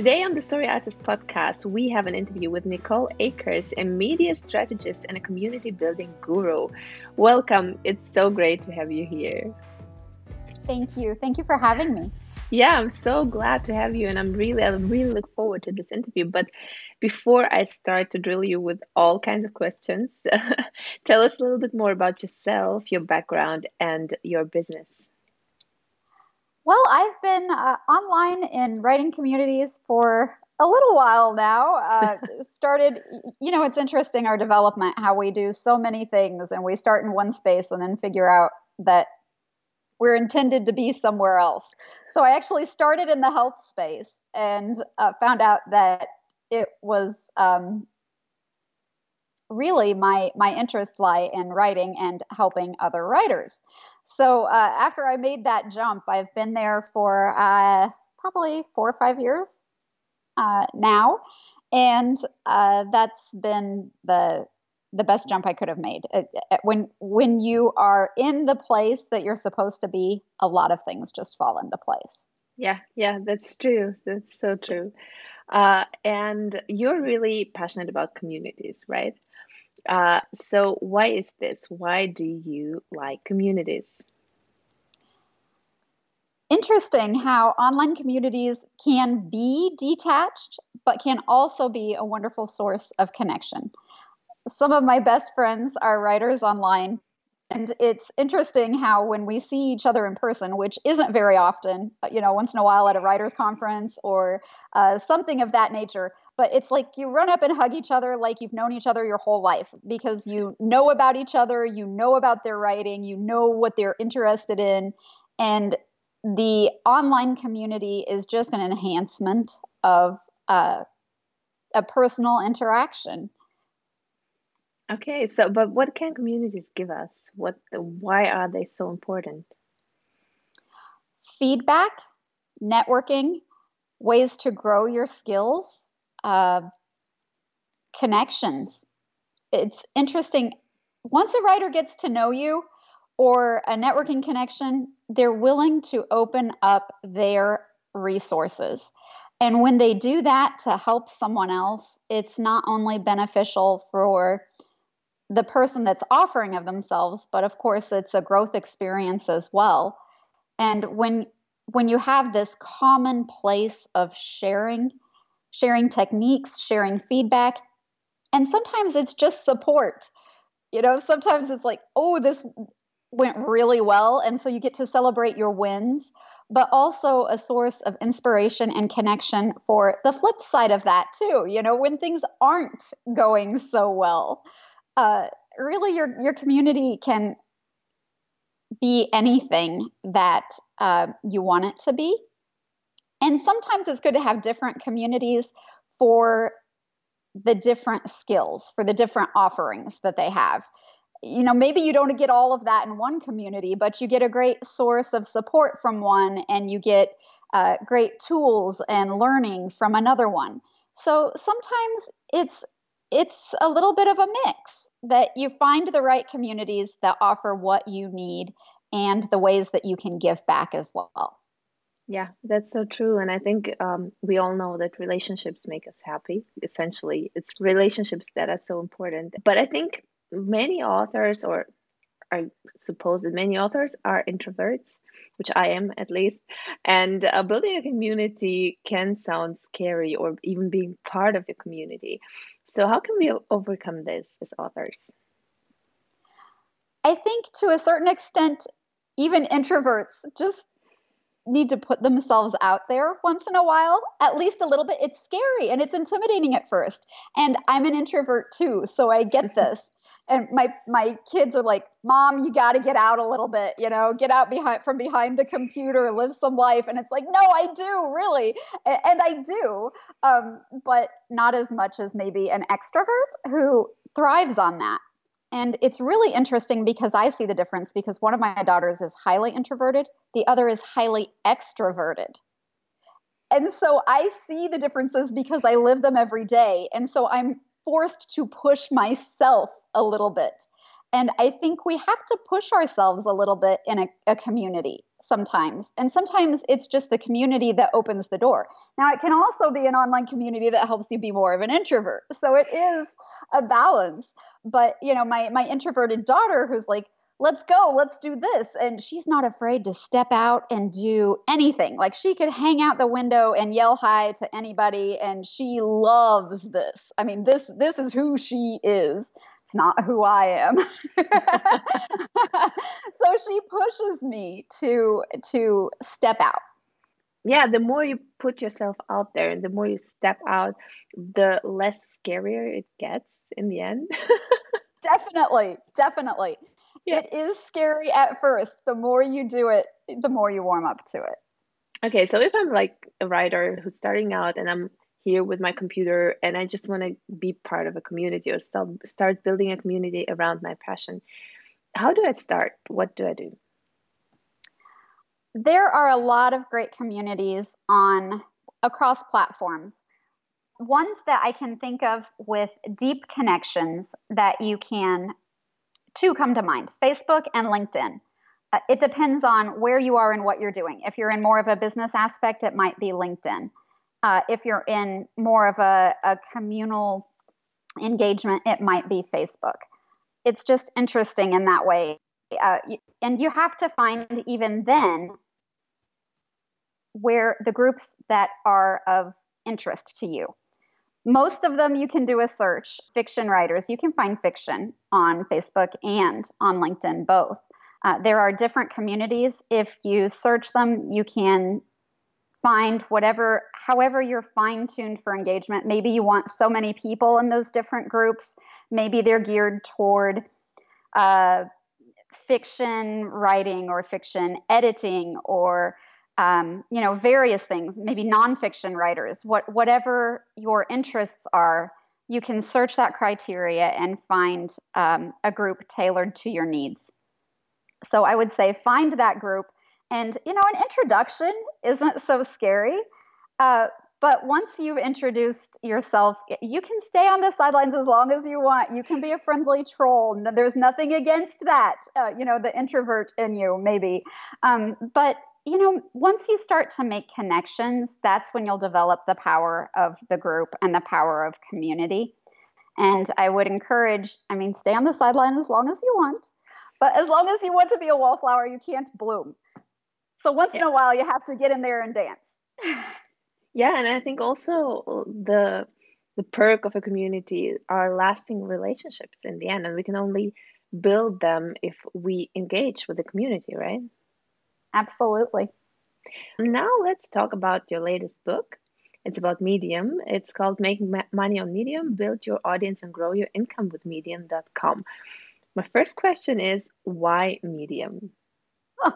Today on the Story Artist podcast, we have an interview with Nicole Akers, a media strategist and a community building guru. Welcome. It's so great to have you here. Thank you. Thank you for having me. Yeah, I'm so glad to have you, and I'm really, I really look forward to this interview. But before I start to drill you with all kinds of questions, tell us a little bit more about yourself, your background, and your business. Well, I've been uh, online in writing communities for a little while now. Uh, started, you know, it's interesting our development, how we do so many things and we start in one space and then figure out that we're intended to be somewhere else. So I actually started in the health space and uh, found out that it was um, really my my interests lie in writing and helping other writers. So uh, after I made that jump, I've been there for uh, probably four or five years uh, now, and uh, that's been the the best jump I could have made. when when you are in the place that you're supposed to be, a lot of things just fall into place. Yeah, yeah, that's true. That's so true. Uh, and you're really passionate about communities, right? Uh, so why is this? Why do you like communities? Interesting how online communities can be detached, but can also be a wonderful source of connection some of my best friends are writers online. And it's interesting how when we see each other in person, which isn't very often, you know, once in a while at a writers' conference or uh, something of that nature, but it's like you run up and hug each other like you've known each other your whole life because you know about each other, you know about their writing, you know what they're interested in. And the online community is just an enhancement of uh, a personal interaction. Okay, so but what can communities give us? What why are they so important? Feedback, networking, ways to grow your skills, uh, connections. It's interesting. Once a writer gets to know you or a networking connection, they're willing to open up their resources. And when they do that to help someone else, it's not only beneficial for the person that's offering of themselves but of course it's a growth experience as well and when when you have this common place of sharing sharing techniques sharing feedback and sometimes it's just support you know sometimes it's like oh this went really well and so you get to celebrate your wins but also a source of inspiration and connection for the flip side of that too you know when things aren't going so well uh, really your your community can be anything that uh, you want it to be. And sometimes it's good to have different communities for the different skills, for the different offerings that they have. You know, maybe you don't get all of that in one community, but you get a great source of support from one and you get uh, great tools and learning from another one. So sometimes it's it's a little bit of a mix that you find the right communities that offer what you need and the ways that you can give back as well. Yeah, that's so true. And I think um, we all know that relationships make us happy. Essentially, it's relationships that are so important. But I think many authors, or I suppose that many authors are introverts, which I am at least. And uh, building a community can sound scary, or even being part of a community. So, how can we overcome this as authors? I think to a certain extent, even introverts just need to put themselves out there once in a while, at least a little bit. It's scary and it's intimidating at first. And I'm an introvert too, so I get this and my my kids are like mom you got to get out a little bit you know get out behind from behind the computer live some life and it's like no i do really and i do um, but not as much as maybe an extrovert who thrives on that and it's really interesting because i see the difference because one of my daughters is highly introverted the other is highly extroverted. And so i see the differences because i live them every day. And so i'm forced to push myself a little bit. And I think we have to push ourselves a little bit in a, a community sometimes. And sometimes it's just the community that opens the door. Now, it can also be an online community that helps you be more of an introvert. So it is a balance. But, you know, my, my introverted daughter who's like, let's go, let's do this. And she's not afraid to step out and do anything. Like she could hang out the window and yell hi to anybody and she loves this. I mean, this this is who she is. It's not who I am. so she pushes me to to step out. Yeah, the more you put yourself out there and the more you step out, the less scarier it gets in the end. definitely, definitely. Yeah. It is scary at first. The more you do it, the more you warm up to it. Okay, so if I'm like a writer who's starting out and I'm here with my computer and I just want to be part of a community or start start building a community around my passion. How do I start? What do I do? There are a lot of great communities on across platforms. Ones that I can think of with deep connections that you can two come to mind Facebook and LinkedIn. Uh, it depends on where you are and what you're doing. If you're in more of a business aspect, it might be LinkedIn uh, if you're in more of a, a communal engagement, it might be Facebook. It's just interesting in that way. Uh, and you have to find even then where the groups that are of interest to you. Most of them you can do a search. Fiction writers, you can find fiction on Facebook and on LinkedIn both. Uh, there are different communities. If you search them, you can find whatever, however you're fine tuned for engagement. Maybe you want so many people in those different groups. Maybe they're geared toward uh, fiction writing or fiction editing or um, you know various things. Maybe nonfiction writers. What whatever your interests are, you can search that criteria and find um, a group tailored to your needs. So I would say find that group and, you know, an introduction isn't so scary. Uh, but once you've introduced yourself, you can stay on the sidelines as long as you want. You can be a friendly troll. There's nothing against that. Uh, you know, the introvert in you, maybe. Um, but, you know, once you start to make connections, that's when you'll develop the power of the group and the power of community. And I would encourage, I mean, stay on the sideline as long as you want. But as long as you want to be a wallflower, you can't bloom. So once yeah. in a while, you have to get in there and dance. yeah, and I think also the the perk of a community are lasting relationships in the end, and we can only build them if we engage with the community, right? Absolutely. Now let's talk about your latest book. It's about Medium. It's called Making Money on Medium Build Your Audience and Grow Your Income with Medium.com. My first question is why Medium?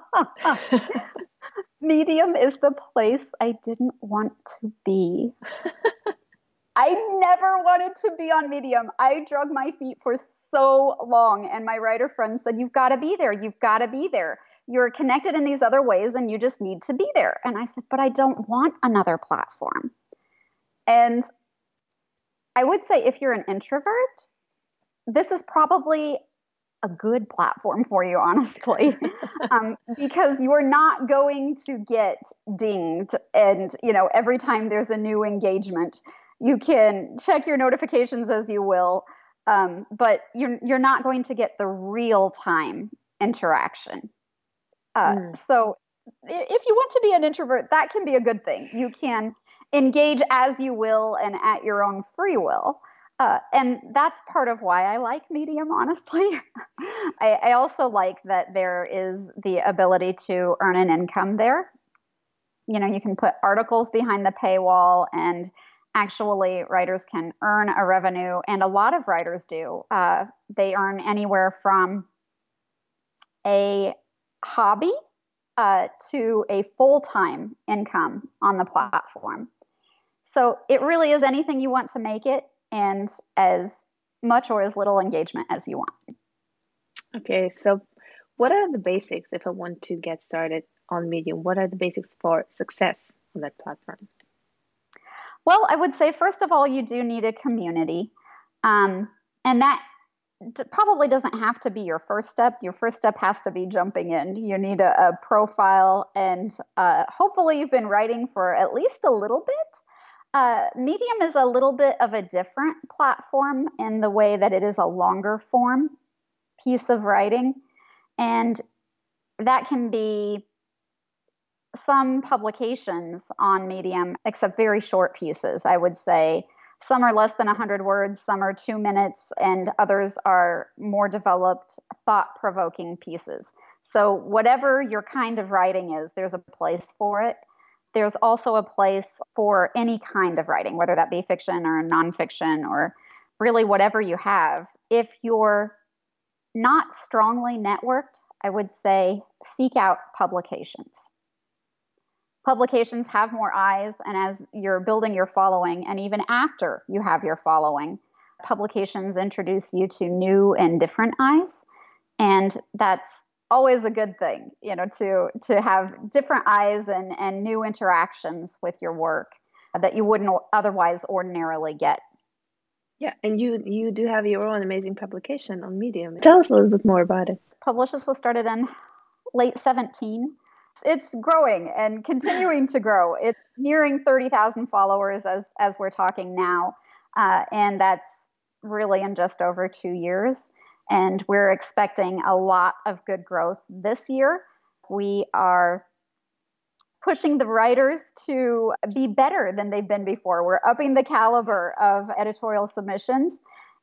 Medium is the place I didn't want to be. I never wanted to be on Medium. I drug my feet for so long, and my writer friends said, You've got to be there. You've got to be there. You're connected in these other ways, and you just need to be there. And I said, But I don't want another platform. And I would say, if you're an introvert, this is probably a good platform for you, honestly, um, because you're not going to get dinged. And, you know, every time there's a new engagement, you can check your notifications as you will, um, but you're, you're not going to get the real time interaction. Uh, mm. So if you want to be an introvert, that can be a good thing. You can engage as you will and at your own free will. Uh, and that's part of why I like Medium, honestly. I, I, also like that there is the ability to earn an income there. You know, you can put articles behind the paywall, and actually, writers can earn a revenue, and a lot of writers do. Uh, they earn anywhere from a hobby uh, to a full time income on the platform. So it really is anything you want to make it and as much or as little engagement as you want. Okay, so what are the basics if I want to get started on Medium? What are the basics for success on that platform? Well, I would say first of all, you do need a community, um, and that probably doesn't have to be your first step. Your first step has to be jumping in. You need a, a profile, and uh, hopefully, you've been writing for at least a little bit. Uh, Medium is a little bit of a different platform in the way that it is a longer form piece of writing. And that can be some publications on Medium, except very short pieces. I would say some are less than 100 words, some are two minutes, and others are more developed, thought provoking pieces. So, whatever your kind of writing is, there's a place for it. There's also a place for any kind of writing, whether that be fiction or nonfiction or really whatever you have. If you're not strongly networked, I would say seek out publications. Publications have more eyes, and as you're building your following, and even after you have your following, publications introduce you to new and different eyes. And that's always a good thing, you know, to to have different eyes and, and new interactions with your work that you wouldn't otherwise ordinarily get yeah, and you you do have your own amazing publication on Medium. Tell us a little bit more about it. Publicious was started in late 17. It's growing and continuing to grow. It's nearing 30,000 followers as as we're talking now, uh, and that's really in just over two years. And we're expecting a lot of good growth this year. We are pushing the writers to be better than they've been before. We're upping the caliber of editorial submissions,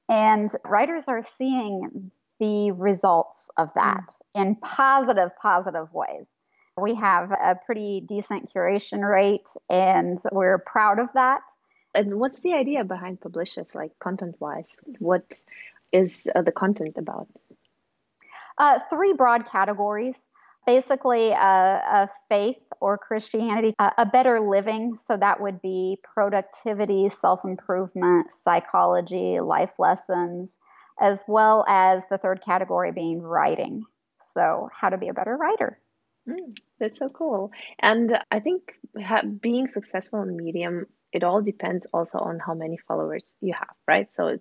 and writers are seeing the results of that mm. in positive, positive ways. We have a pretty decent curation rate, and we're proud of that. And what's the idea behind Publicious, like content wise? What is uh, the content about? Uh, three broad categories basically a, a, faith or Christianity, a, a, better living. So that would be productivity, self improvement, psychology, life lessons, as well as the third category being writing. So, how to be a better writer. Mm, that's so cool. And I think ha- being successful in Medium, it all depends also on how many followers you have, right? So,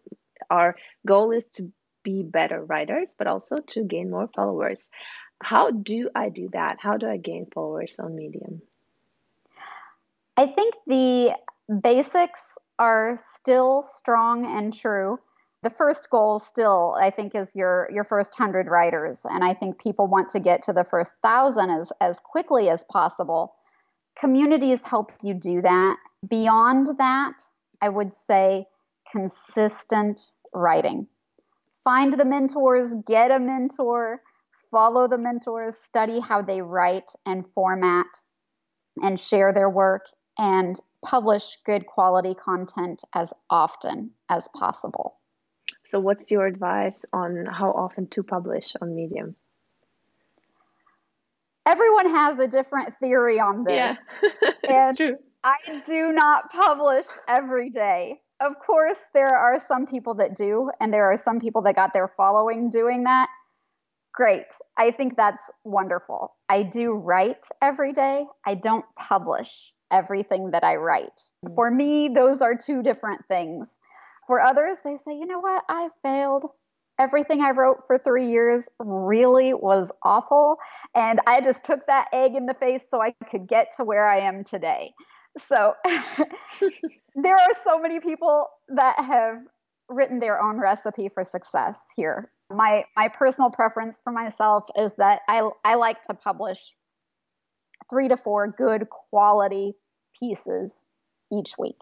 our goal is to be better writers, but also to gain more followers. How do I do that? How do I gain followers on Medium? I think the basics are still strong and true. The first goal still, I think, is your your first hundred writers, and I think people want to get to the first thousand as as quickly as possible. Communities help you do that. Beyond that, I would say consistent writing. Find the mentors, get a mentor follow the mentors, study how they write and format and share their work, and publish good quality content as often as possible. So, what's your advice on how often to publish on Medium? Everyone has a different theory on this. Yeah, and true. I do not publish every day. Of course, there are some people that do, and there are some people that got their following doing that. Great. I think that's wonderful. I do write every day. I don't publish everything that I write. Mm. For me, those are two different things. For others, they say, you know what? I failed. Everything I wrote for three years really was awful. And I just took that egg in the face so I could get to where I am today. So there are so many people that have written their own recipe for success here my my personal preference for myself is that I I like to publish three to four good quality pieces each week.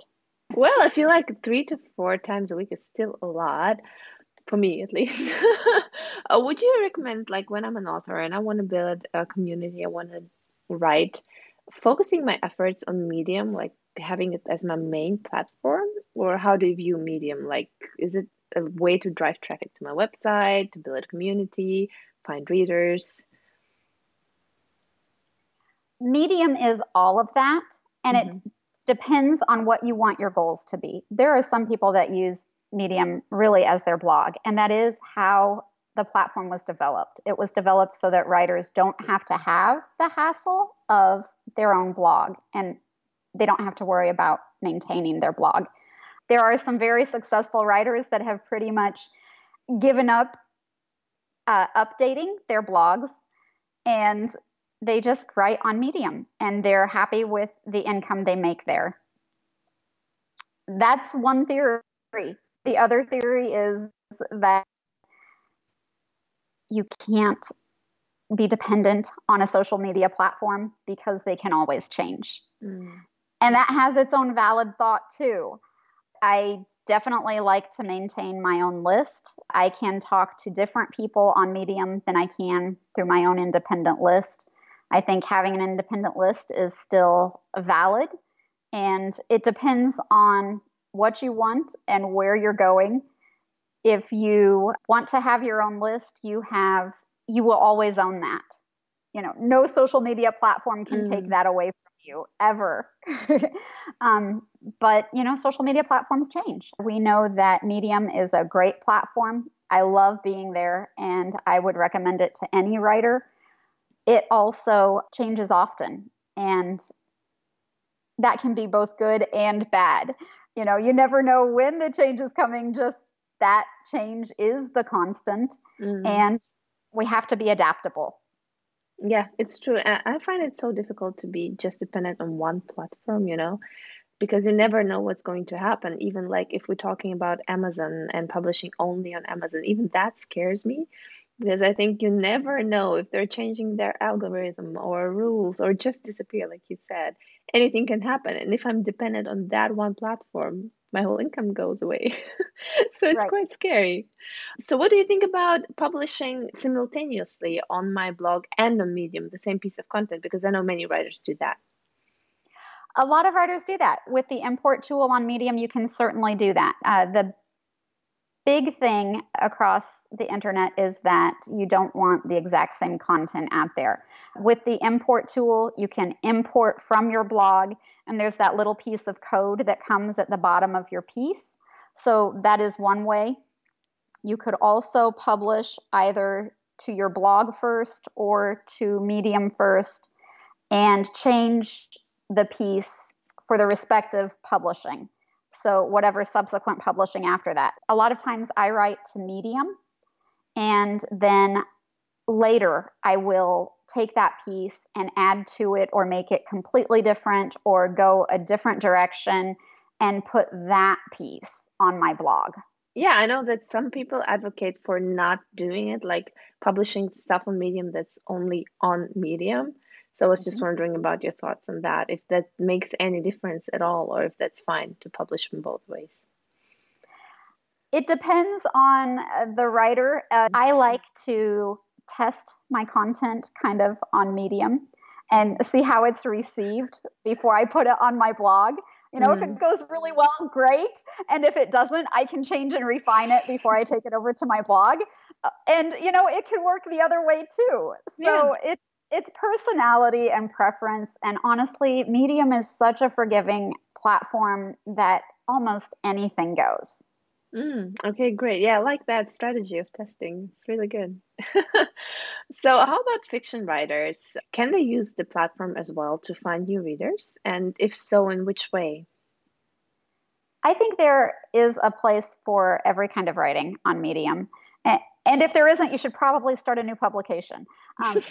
Well, I feel like three to four times a week is still a lot for me at least. uh, would you recommend like when I'm an author and I want to build a community, I want to write, focusing my efforts on Medium, like having it as my main platform, or how do you view Medium? Like, is it a way to drive traffic to my website, to build a community, find readers. Medium is all of that, and mm-hmm. it depends on what you want your goals to be. There are some people that use Medium really as their blog, and that is how the platform was developed. It was developed so that writers don't have to have the hassle of their own blog and they don't have to worry about maintaining their blog there are some very successful writers that have pretty much given up uh, updating their blogs and they just write on Medium and they're happy with the income they make there. That's one theory. The other theory is that you can't be dependent on a social media platform because they can always change. Mm. And that has its own valid thought too. I definitely like to maintain my own list. I can talk to different people on Medium than I can through my own independent list. I think having an independent list is still valid and it depends on what you want and where you're going. If you want to have your own list, you have you will always own that. You know, no social media platform can mm. take that away from you ever. um, but you know, social media platforms change. We know that Medium is a great platform. I love being there, and I would recommend it to any writer. It also changes often, and that can be both good and bad. You know, you never know when the change is coming, just that change is the constant. Mm. And we have to be adaptable. Yeah, it's true. I find it so difficult to be just dependent on one platform, you know, because you never know what's going to happen. Even like if we're talking about Amazon and publishing only on Amazon, even that scares me because I think you never know if they're changing their algorithm or rules or just disappear, like you said. Anything can happen. And if I'm dependent on that one platform, my whole income goes away. so it's right. quite scary. So, what do you think about publishing simultaneously on my blog and on Medium the same piece of content? Because I know many writers do that. A lot of writers do that. With the import tool on Medium, you can certainly do that. Uh, the big thing across the internet is that you don't want the exact same content out there. With the import tool, you can import from your blog, and there's that little piece of code that comes at the bottom of your piece. So that is one way. You could also publish either to your blog first or to Medium first and change the piece for the respective publishing. So, whatever subsequent publishing after that. A lot of times I write to Medium and then later I will take that piece and add to it or make it completely different or go a different direction and put that piece on my blog. Yeah, I know that some people advocate for not doing it, like publishing stuff on Medium that's only on Medium. So I was just mm-hmm. wondering about your thoughts on that, if that makes any difference at all, or if that's fine to publish in both ways. It depends on uh, the writer. Uh, I like to test my content kind of on Medium and see how it's received before I put it on my blog. You know, mm. if it mm. goes really well, great. And if it doesn't, I can change and refine it before I take it over to my blog. Uh, and, you know, it can work the other way too. So yeah. it's, it's personality and preference. And honestly, Medium is such a forgiving platform that almost anything goes. Mm, okay, great. Yeah, I like that strategy of testing. It's really good. so, how about fiction writers? Can they use the platform as well to find new readers? And if so, in which way? I think there is a place for every kind of writing on Medium. And if there isn't, you should probably start a new publication. Um,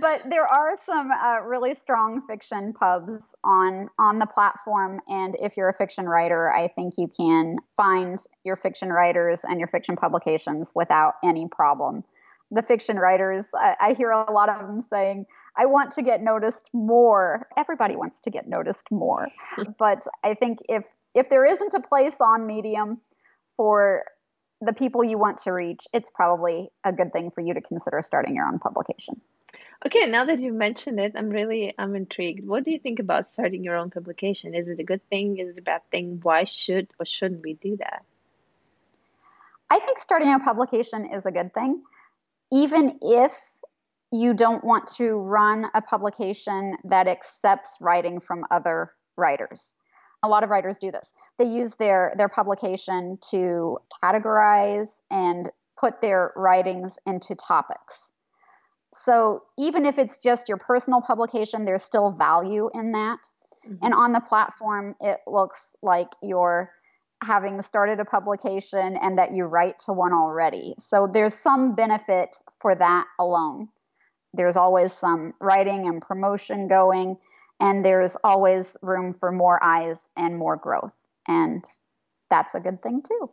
but there are some uh, really strong fiction pubs on on the platform, and if you're a fiction writer, I think you can find your fiction writers and your fiction publications without any problem. The fiction writers, I, I hear a lot of them saying, "I want to get noticed more." Everybody wants to get noticed more, but I think if if there isn't a place on Medium for the people you want to reach, it's probably a good thing for you to consider starting your own publication. Okay, now that you've mentioned it, I'm really I'm intrigued. What do you think about starting your own publication? Is it a good thing? Is it a bad thing? Why should or shouldn't we do that? I think starting a publication is a good thing, even if you don't want to run a publication that accepts writing from other writers a lot of writers do this. They use their their publication to categorize and put their writings into topics. So even if it's just your personal publication, there's still value in that. Mm-hmm. And on the platform, it looks like you're having started a publication and that you write to one already. So there's some benefit for that alone. There's always some writing and promotion going, and there's always room for more eyes and more growth. And that's a good thing too.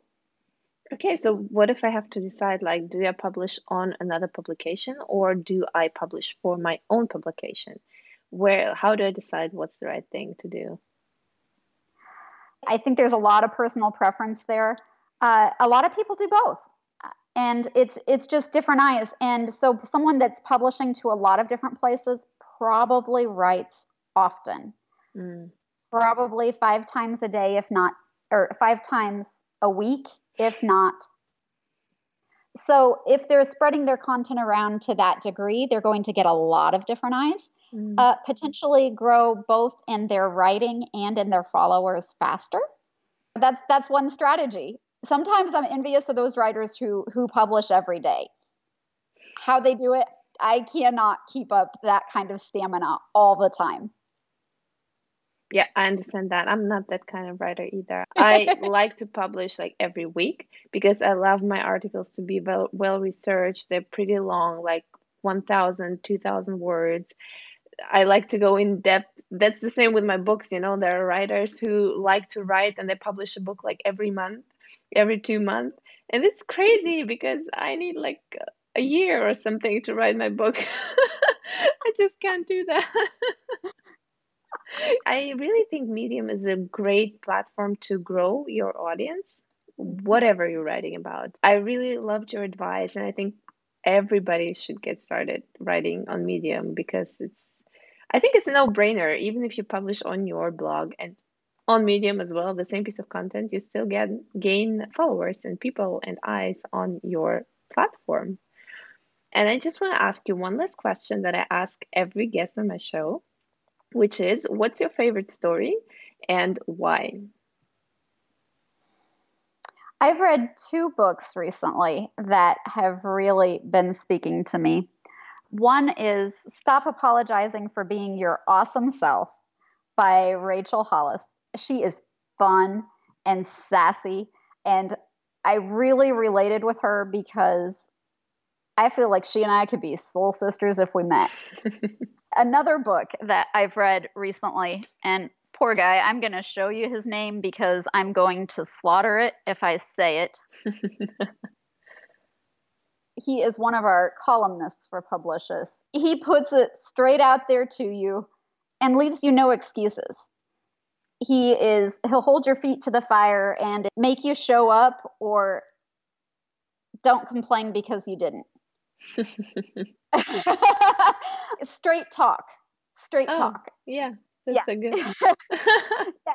Okay, so what if I have to decide like, do I publish on another publication or do I publish for my own publication? Where, how do I decide what's the right thing to do? I think there's a lot of personal preference there. Uh, a lot of people do both, and it's it's just different eyes. And so, someone that's publishing to a lot of different places probably writes often, mm. probably five times a day, if not, or five times a week, if not. So, if they're spreading their content around to that degree, they're going to get a lot of different eyes mm. uh, potentially grow both in their writing and in their followers faster. That's that's one strategy. Sometimes I'm envious of those writers who who publish every day. How they do it, I cannot keep up that kind of stamina all the time. Yeah, I understand that. I'm not that kind of writer either. I like to publish like every week because I love my articles to be well, well researched. They're pretty long, like 1,000, 2,000 words. I like to go in depth. That's the same with my books, you know. There are writers who like to write and they publish a book like every month, every two months. And it's crazy because I need like a year or something to write my book. I just can't do that. I really think Medium is a great platform to grow your audience, whatever you're writing about. I really loved your advice, and I think everybody should get started writing on Medium because it's I think it's a no-brainer. Even if you publish on your blog and on Medium as well, the same piece of content, you still get gain followers and people and eyes on your platform. And I just want to ask you one last question that I ask every guest on my show, which is what's your favorite story and why? I've read two books recently that have really been speaking to me. One is Stop Apologizing for Being Your Awesome Self by Rachel Hollis. She is fun and sassy, and I really related with her because I feel like she and I could be soul sisters if we met. Another book that I've read recently, and poor guy, I'm going to show you his name because I'm going to slaughter it if I say it. he is one of our columnists for Publicious. He puts it straight out there to you and leaves you no excuses. He is he'll hold your feet to the fire and make you show up or don't complain because you didn't. straight talk. Straight oh, talk. Yeah. That's yeah. so good. yeah.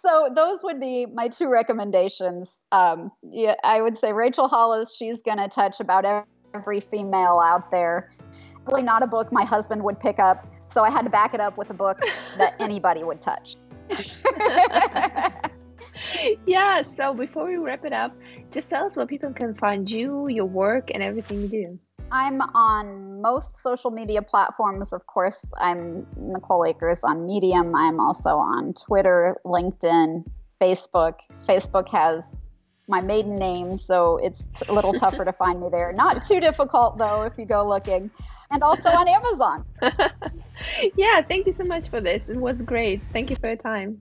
So those would be my two recommendations. Um, yeah, I would say Rachel Hollis. She's going to touch about every female out there. Really not a book my husband would pick up, so I had to back it up with a book that anybody would touch. yeah. So before we wrap it up, just tell us where people can find you, your work, and everything you do. I'm on most social media platforms. Of course, I'm Nicole Akers on Medium. I'm also on Twitter, LinkedIn, Facebook. Facebook has my maiden name, so it's a little tougher to find me there. Not too difficult, though, if you go looking. And also on Amazon. yeah, thank you so much for this. It was great. Thank you for your time.